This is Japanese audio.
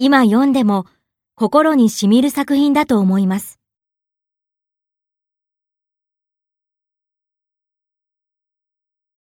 今読んでも心に染みる作品だと思います。